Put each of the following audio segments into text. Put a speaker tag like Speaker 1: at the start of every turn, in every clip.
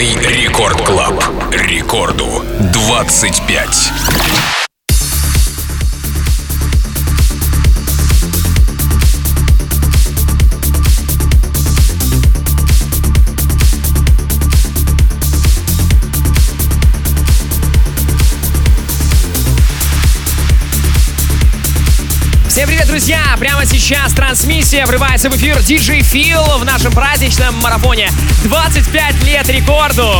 Speaker 1: Официальный Record Club. Рекорду 25.
Speaker 2: Друзья! Прямо сейчас трансмиссия врывается в эфир DJ Feel в нашем праздничном марафоне 25 лет рекорду.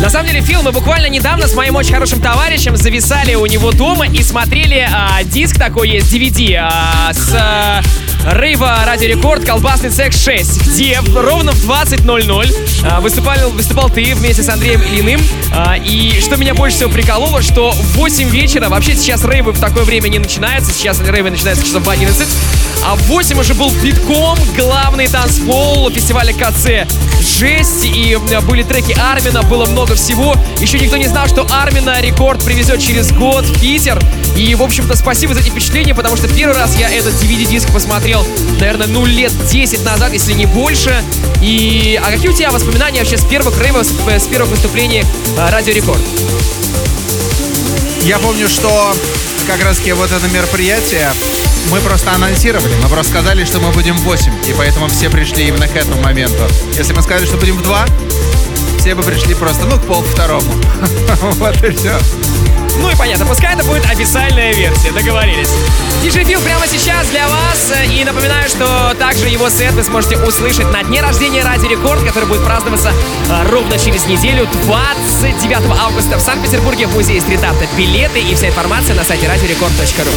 Speaker 2: На самом деле, Фил, мы буквально недавно с моим очень хорошим товарищем зависали у него дома и смотрели а, диск такой есть, DVD, а, с а, Рейва Радио Рекорд Колбасный Секс 6, где ровно в 20.00 а, выступал, выступал ты вместе с Андреем Ильиным. А, и что меня больше всего прикололо, что в 8 вечера, вообще сейчас рейвы в такое время не начинаются, сейчас рейвы начинаются часов в 11, а в 8 уже был битком главный танцпол фестиваля КЦ. Жесть, и были треки Армина, было много всего. Еще никто не знал, что Армина рекорд привезет через год в Питер. И, в общем-то, спасибо за эти впечатления, потому что первый раз я этот DVD-диск посмотрел, наверное, ну, лет 10 назад, если не больше. И а какие у тебя воспоминания вообще с первых рейвов, с первых выступлений а, Радио Рекорд?
Speaker 3: Я помню, что как раз таки вот это мероприятие мы просто анонсировали. Мы просто сказали, что мы будем в 8, и поэтому все пришли именно к этому моменту. Если мы сказали, что будем в 2, все бы пришли просто, ну, к пол второму. Вот и все.
Speaker 2: Ну и понятно, пускай это будет официальная версия, договорились. DJ Фил прямо сейчас для вас. И напоминаю, что также его сет вы сможете услышать на дне рождения Ради Рекорд, который будет праздноваться а, ровно через неделю, 29 августа в Санкт-Петербурге в музее стрит-арта. Билеты и вся информация на сайте radiorecord.ru.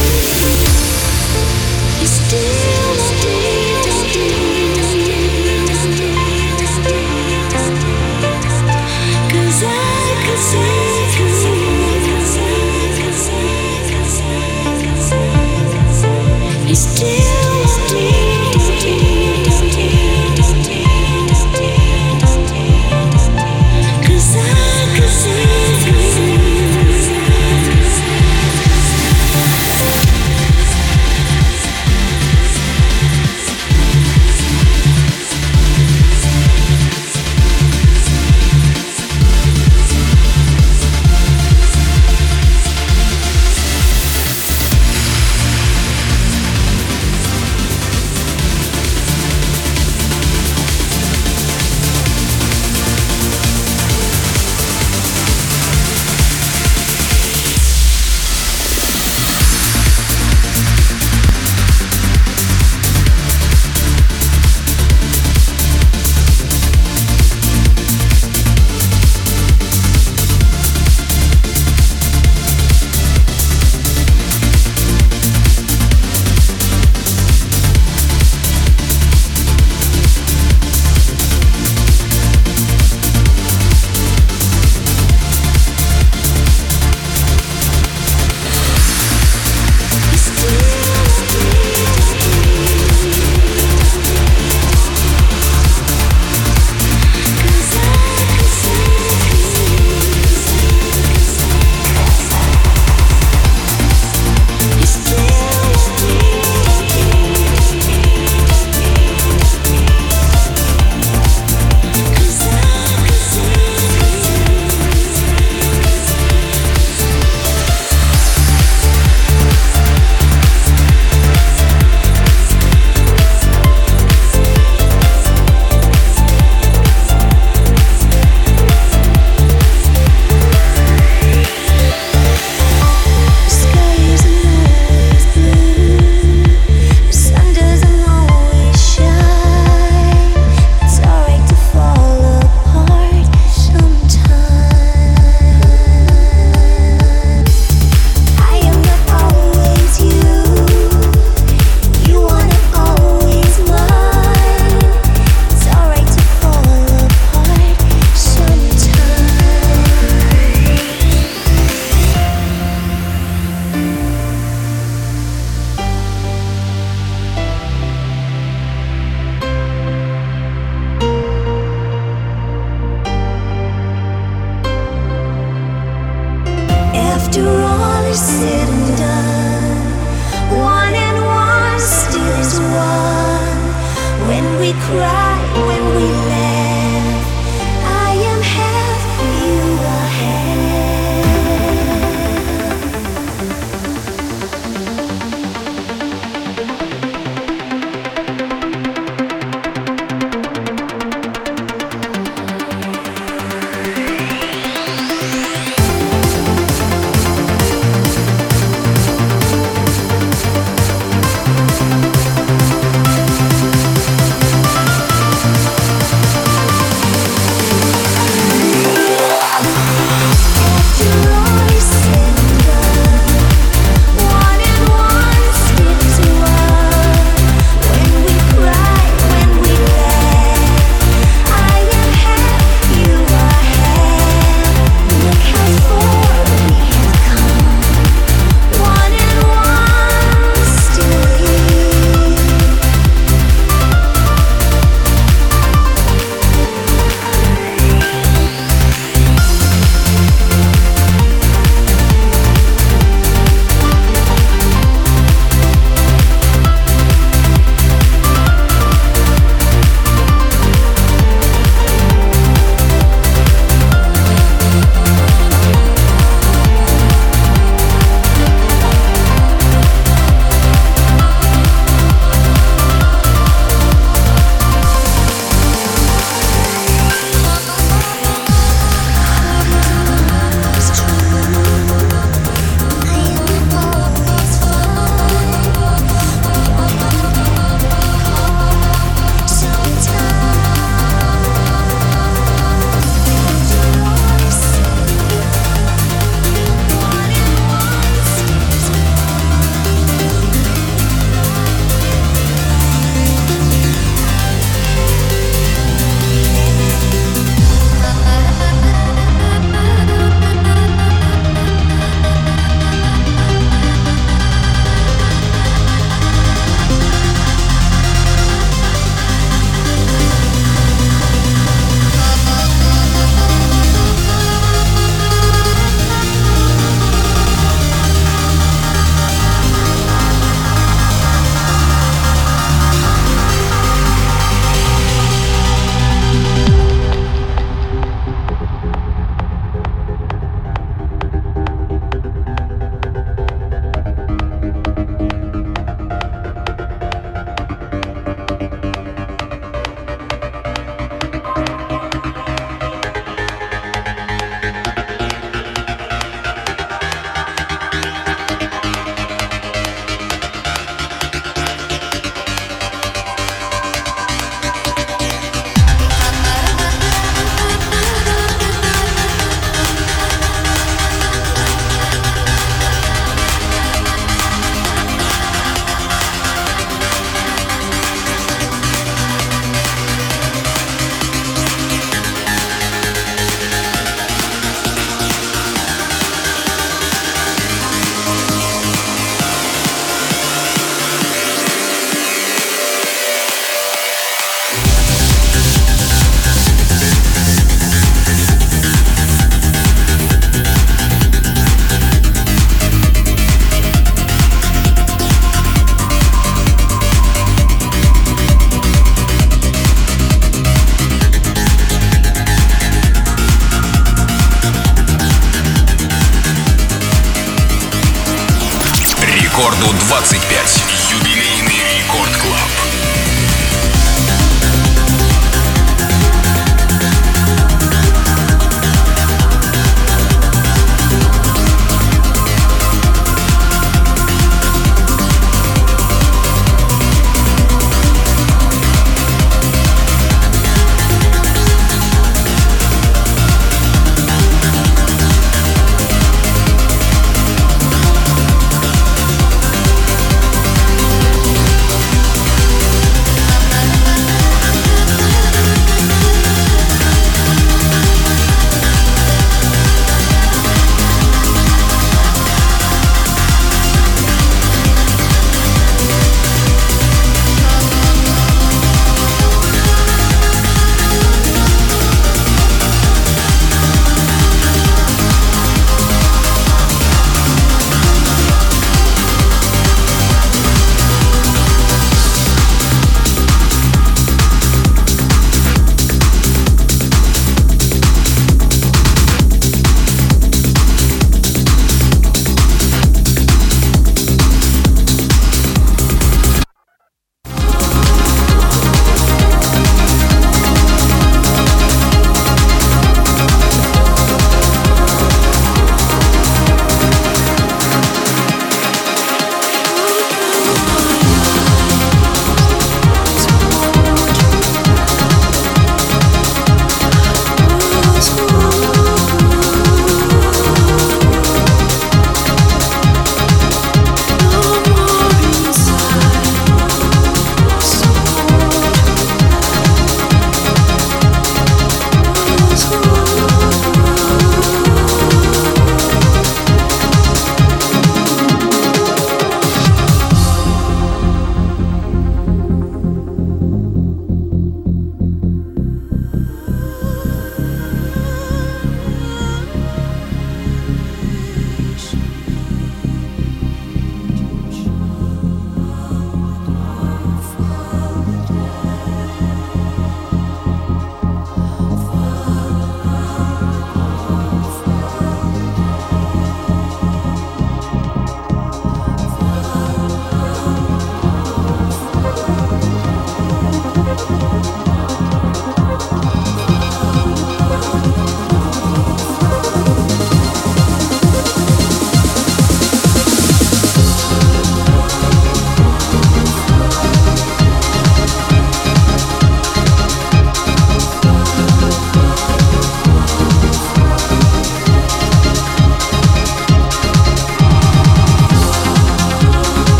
Speaker 2: still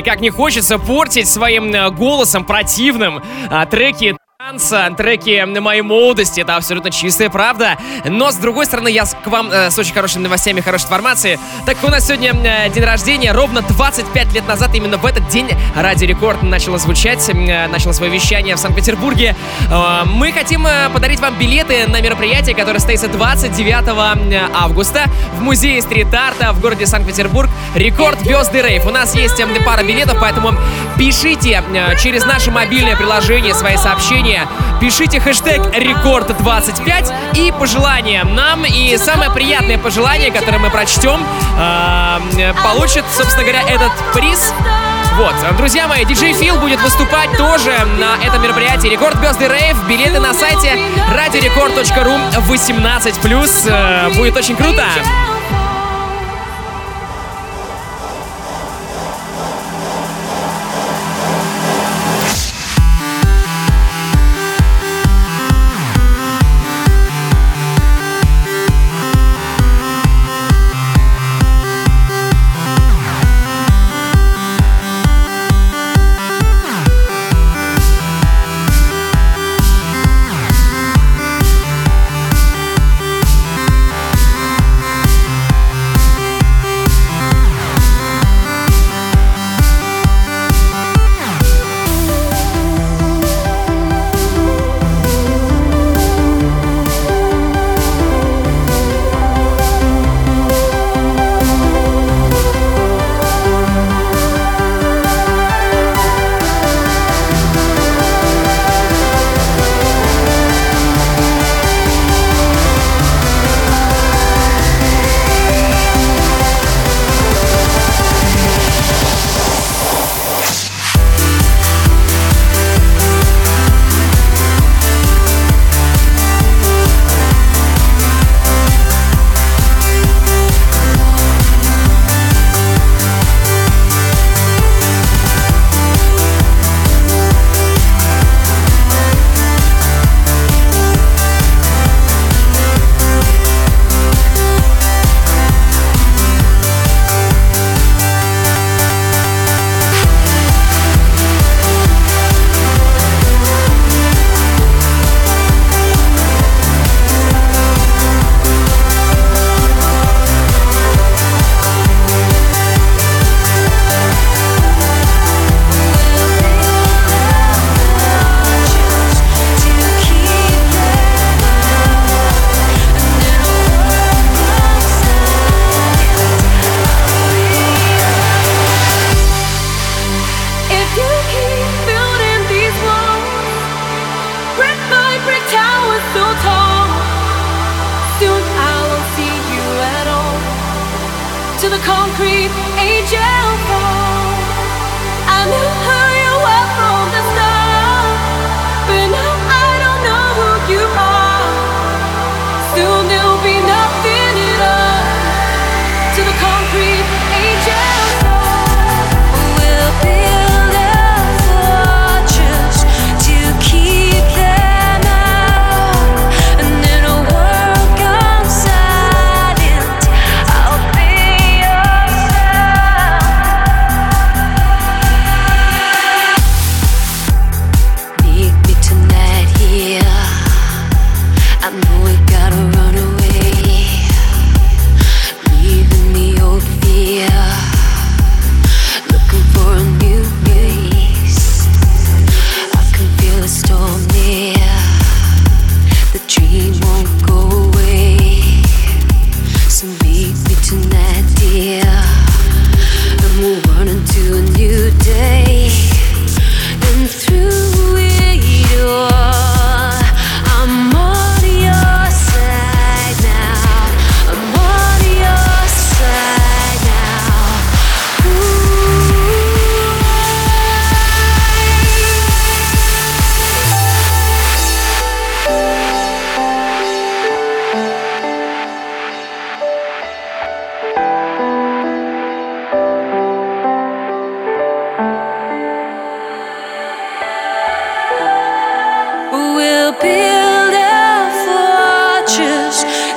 Speaker 2: Мои, как не хочется портить своим э, голосом противным а, треки танца, треки моей молодости, это абсолютно чистая правда. Но, с другой стороны, я к вам э, с очень хорошими новостями, хорошей информацией. Так у нас сегодня э, день рождения, ровно 25 лет назад, именно в этот день Радио Рекорд начало звучать, э, начало свое вещание в Санкт-Петербурге. Э, мы хотим э, подарить вам билеты на мероприятие, которое состоится 29 э, августа в музее стрит-арта в городе Санкт-Петербург. Record Birthday Rave. У нас есть э, пара билетов, поэтому пишите э, через наше мобильное приложение свои сообщения сообщения. Пишите хэштег рекорд25 и пожелания нам. И самое приятное пожелание, которое мы прочтем, э, получит, собственно говоря, этот приз. Вот, друзья мои, DJ Feel будет выступать тоже на этом мероприятии Record Birthday Rave. Билеты на сайте radiorecord.ru 18+. Э, будет очень круто.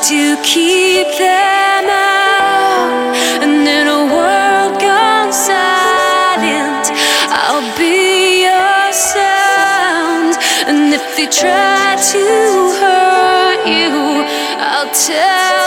Speaker 4: to keep them out. And in a world gone silent,
Speaker 5: I'll be your sound. And if they try to hurt you, I'll tell.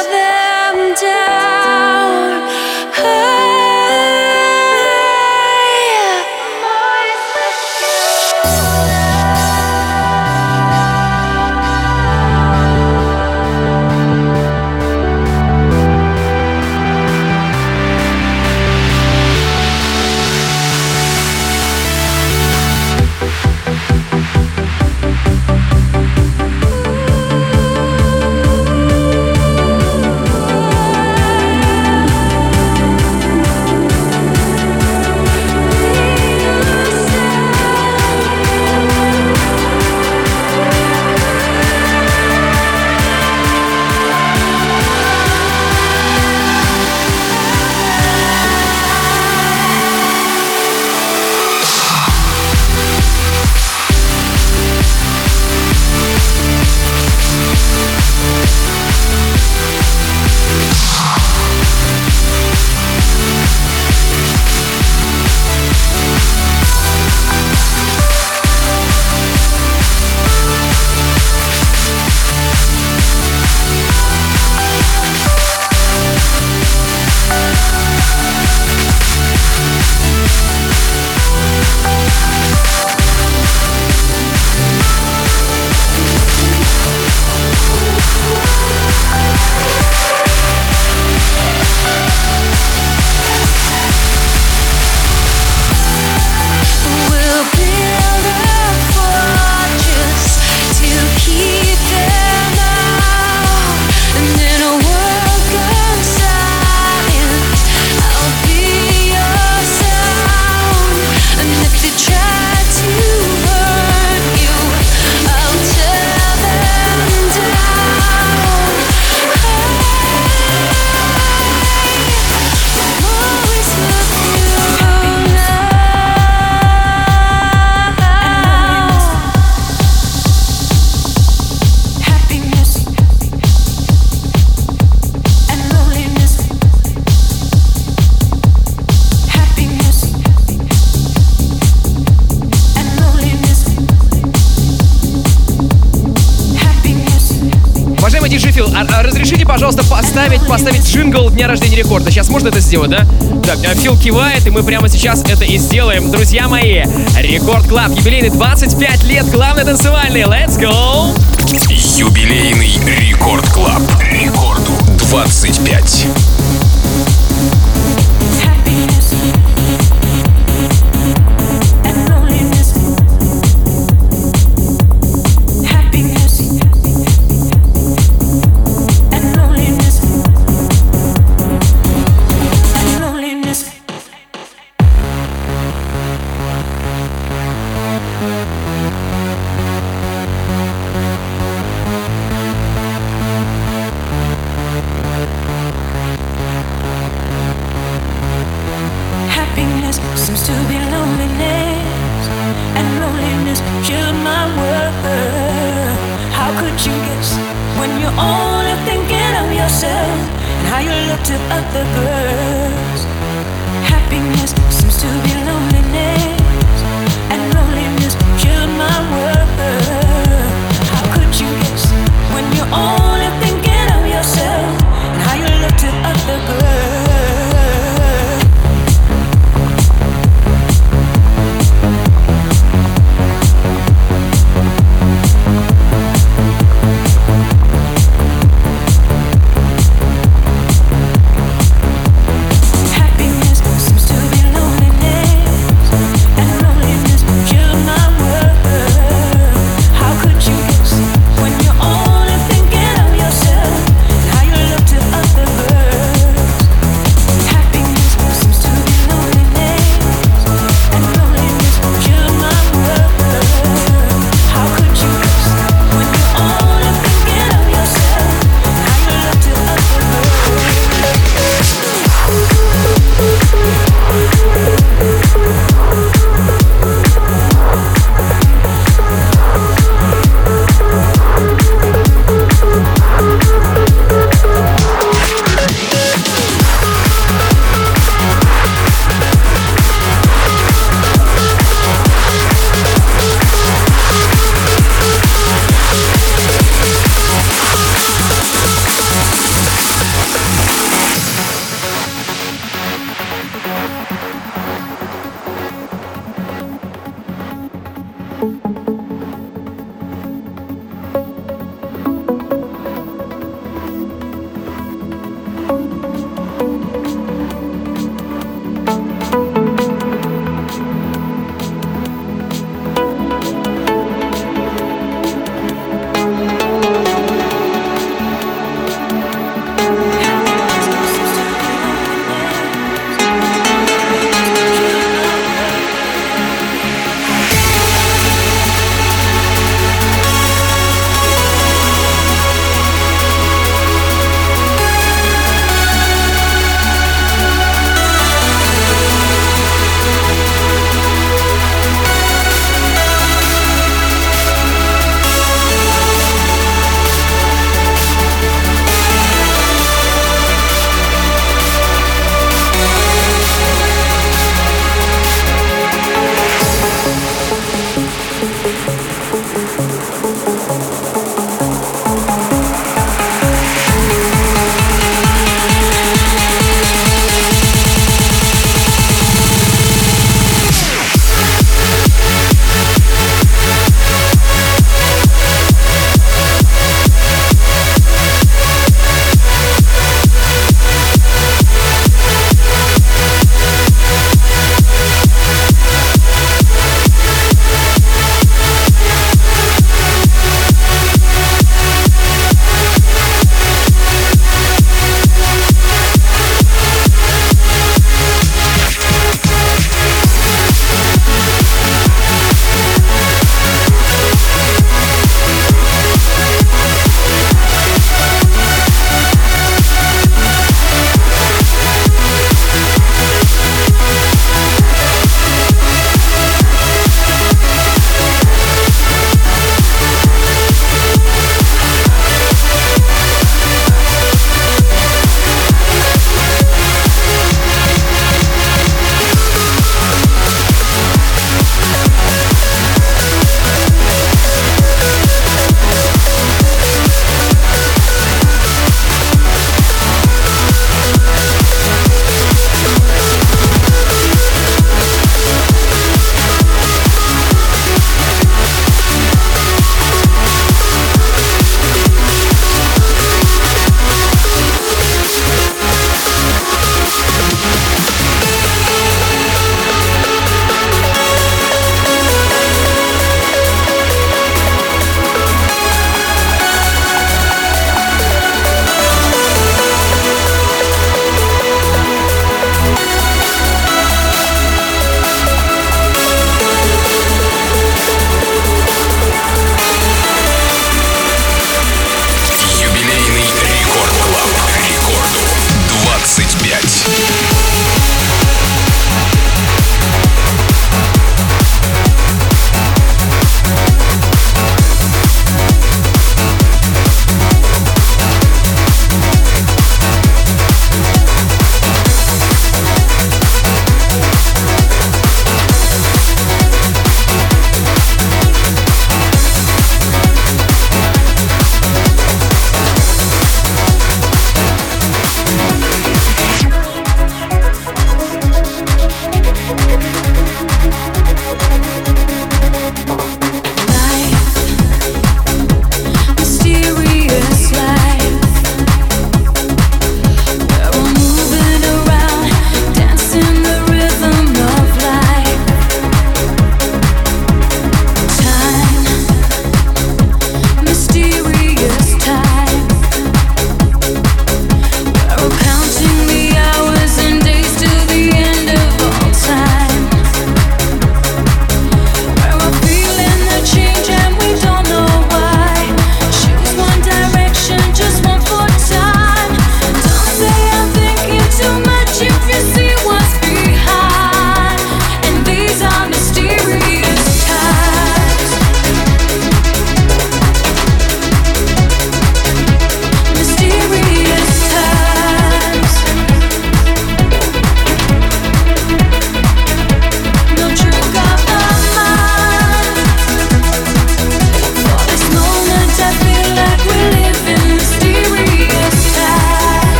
Speaker 5: Дня рождения рекорда. Сейчас можно это сделать, да? Так, э, Feel кивает, и мы прямо сейчас это и сделаем. Друзья мои, Record Club, юбилейный 25 лет, главный танцевальный. Let's go!
Speaker 1: Юбилейный Record Club. Рекорду 25.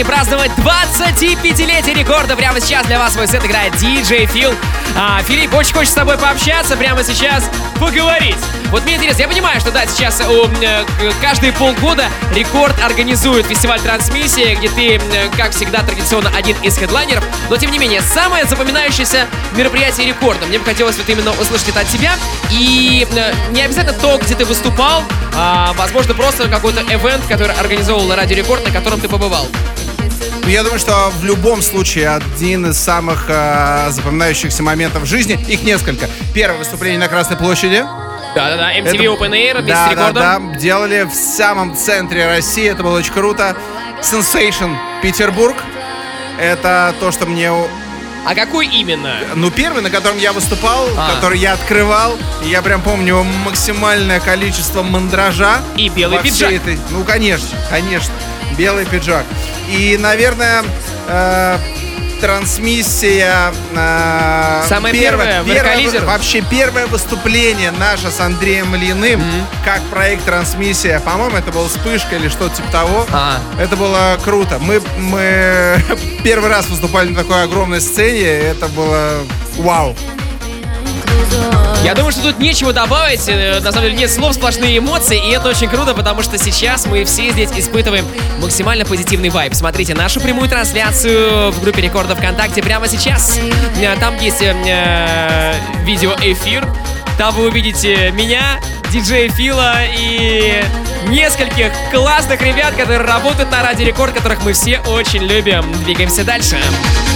Speaker 2: Танцевальный праздновать 25-летие рекорда. Прямо сейчас для вас свой сет играет диджей Фил. А, Филипп очень хочет с тобой пообщаться прямо сейчас, поговорить. Вот мне интересно, я понимаю, что да, сейчас у, э, каждые полгода рекорд организует фестиваль трансмиссии, где ты, э, как всегда, традиционно один из хедлайнеров. Но тем не менее, самое запоминающееся мероприятие рекорда. Мне бы хотелось вот именно услышать это от тебя. И э, не обязательно то, где ты выступал, а, возможно, просто какой-то эвент, который организовывал Радио Рекорд, на котором ты побывал.
Speaker 3: Ну, я думаю, что в любом случае один из самых э, запоминающихся моментов в жизни, их несколько. Первое выступление на Красной площади.
Speaker 2: Да-да-да, MTV
Speaker 3: Это-
Speaker 2: Open Air,
Speaker 3: да,
Speaker 2: с рекордом.
Speaker 3: Да, да, делали в самом центре России, это было очень круто. Sensation Петербург. Это то, что мне...
Speaker 2: А какой именно?
Speaker 3: Ну, первый, на котором я выступал,
Speaker 2: А.
Speaker 3: который я открывал. Я прям помню максимальное количество мандража.
Speaker 2: И белый пиджак.
Speaker 3: этой- Ну, конечно, конечно. Белый пиджак. И, наверное, э, трансмиссия... э,
Speaker 2: Самое первое, в Эркализер?
Speaker 3: Вообще первое выступление наше с Андреем Ильиным, как проект трансмиссия. По-моему, это была вспышка или что-то типа того.
Speaker 2: А.
Speaker 3: Это было круто. Мы, мы первый раз выступали на такой огромной сцене. Это было вау.
Speaker 2: Я думаю, что тут нечего добавить. Э, На самом деле нет слов, сплошные эмоции. И это очень круто, потому что сейчас мы все здесь испытываем максимально позитивный вайб. Смотрите нашу прямую трансляцию в группе Рекорда ВКонтакте прямо сейчас. Э, Там есть э, э, видеоэфир. Там вы увидите меня, диджея Фила и нескольких классных ребят, которые работают на Радио Рекорд, которых мы все очень любим. Двигаемся дальше.
Speaker 4: Amore,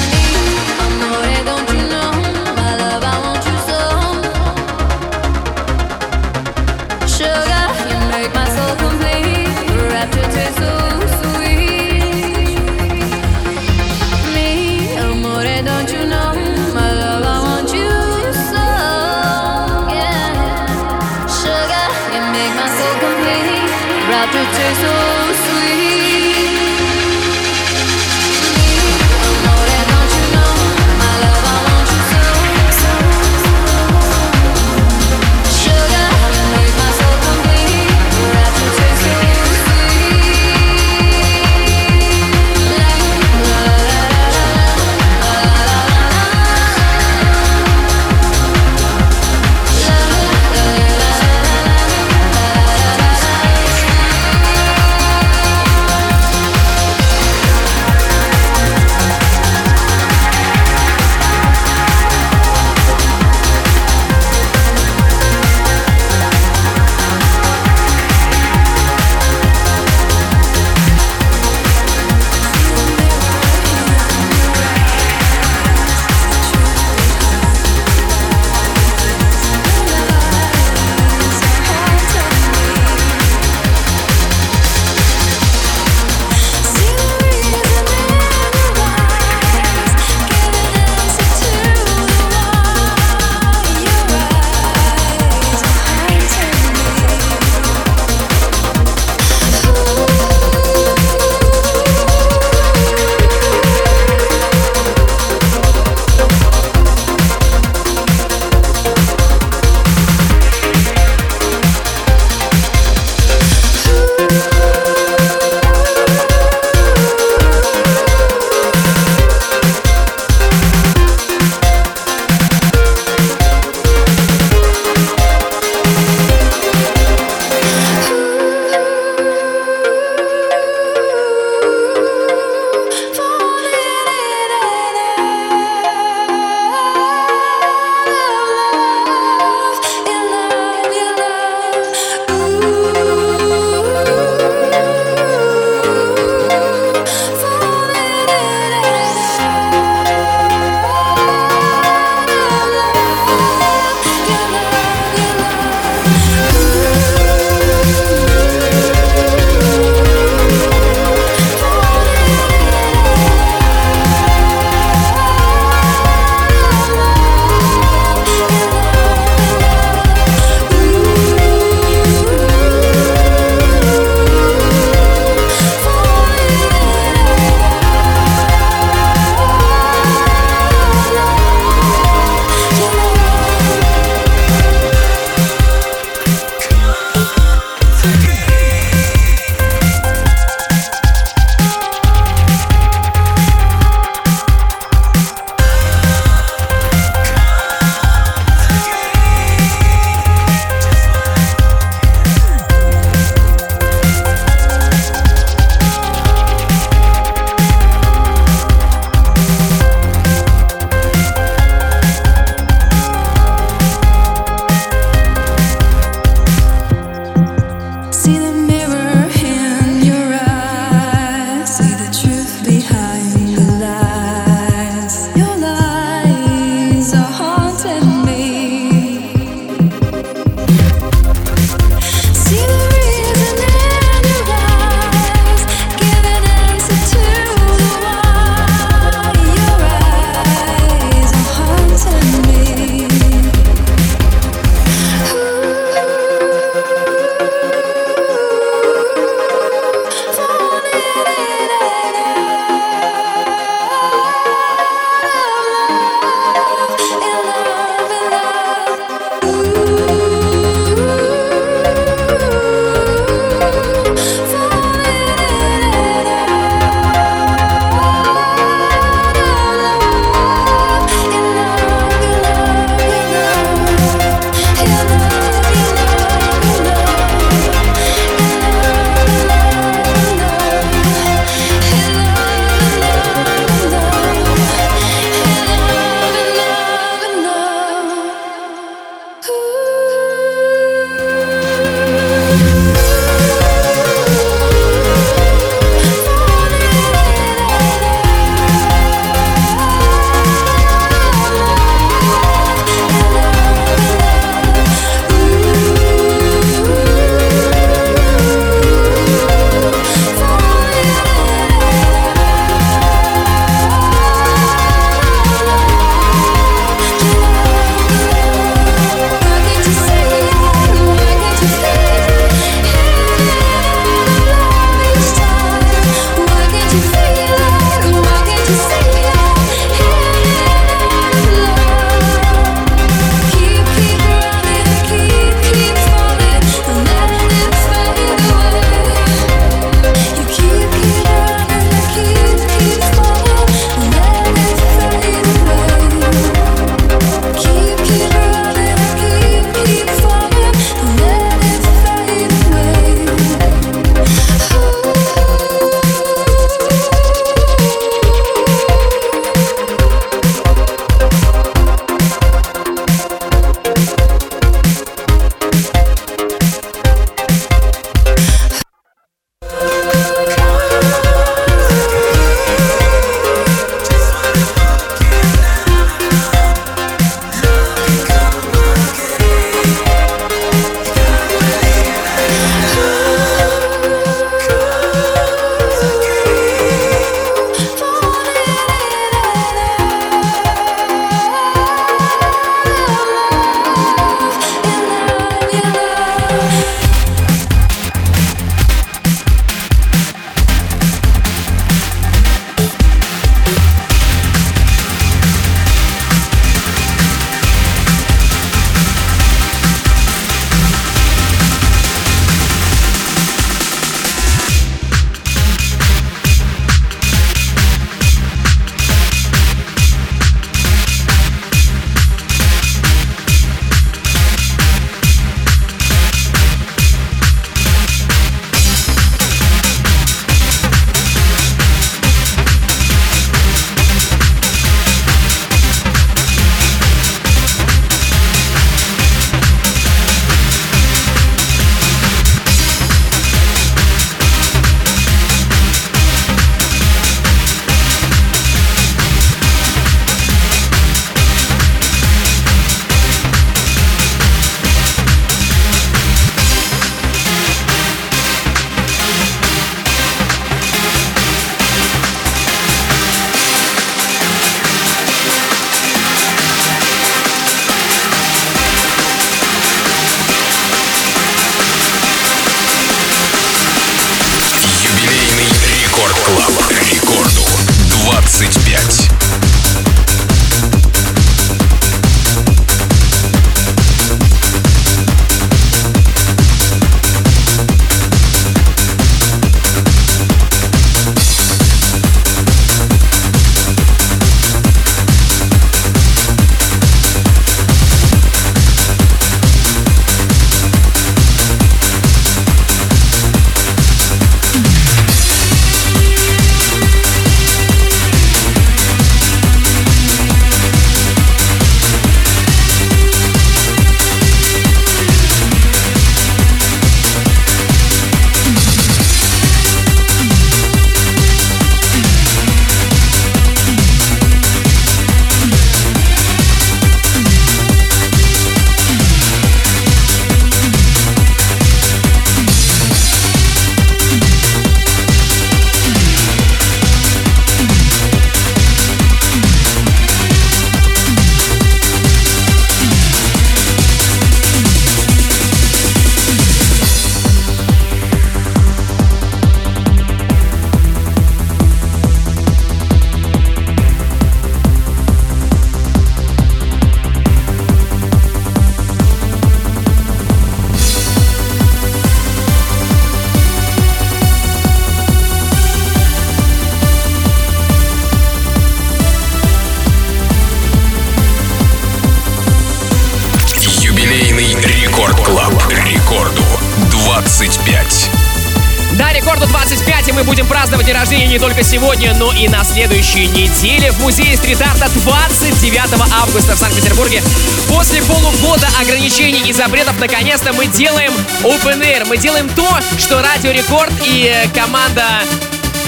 Speaker 2: рождения не только сегодня, но и на следующей неделе в музее стрит-арта 29 августа в Санкт-Петербурге. После полугода ограничений и запретов, наконец-то мы делаем Open Air. Мы делаем то, что Радио Рекорд и э, команда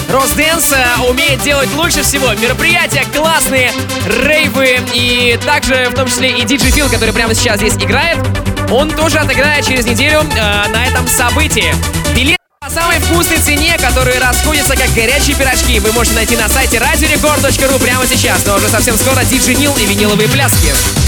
Speaker 2: Росденс э, умеет делать лучше всего. Мероприятия классные, рейвы и также в том числе и диджей Фил, который прямо сейчас здесь играет. Он тоже отыграет через неделю э, на этом событии. Самой вкусной цене, которые расходятся как горячие пирожки, вы можете найти на сайте radiorecord.ru прямо сейчас. Но уже совсем скоро диджей Нил и виниловые пляски.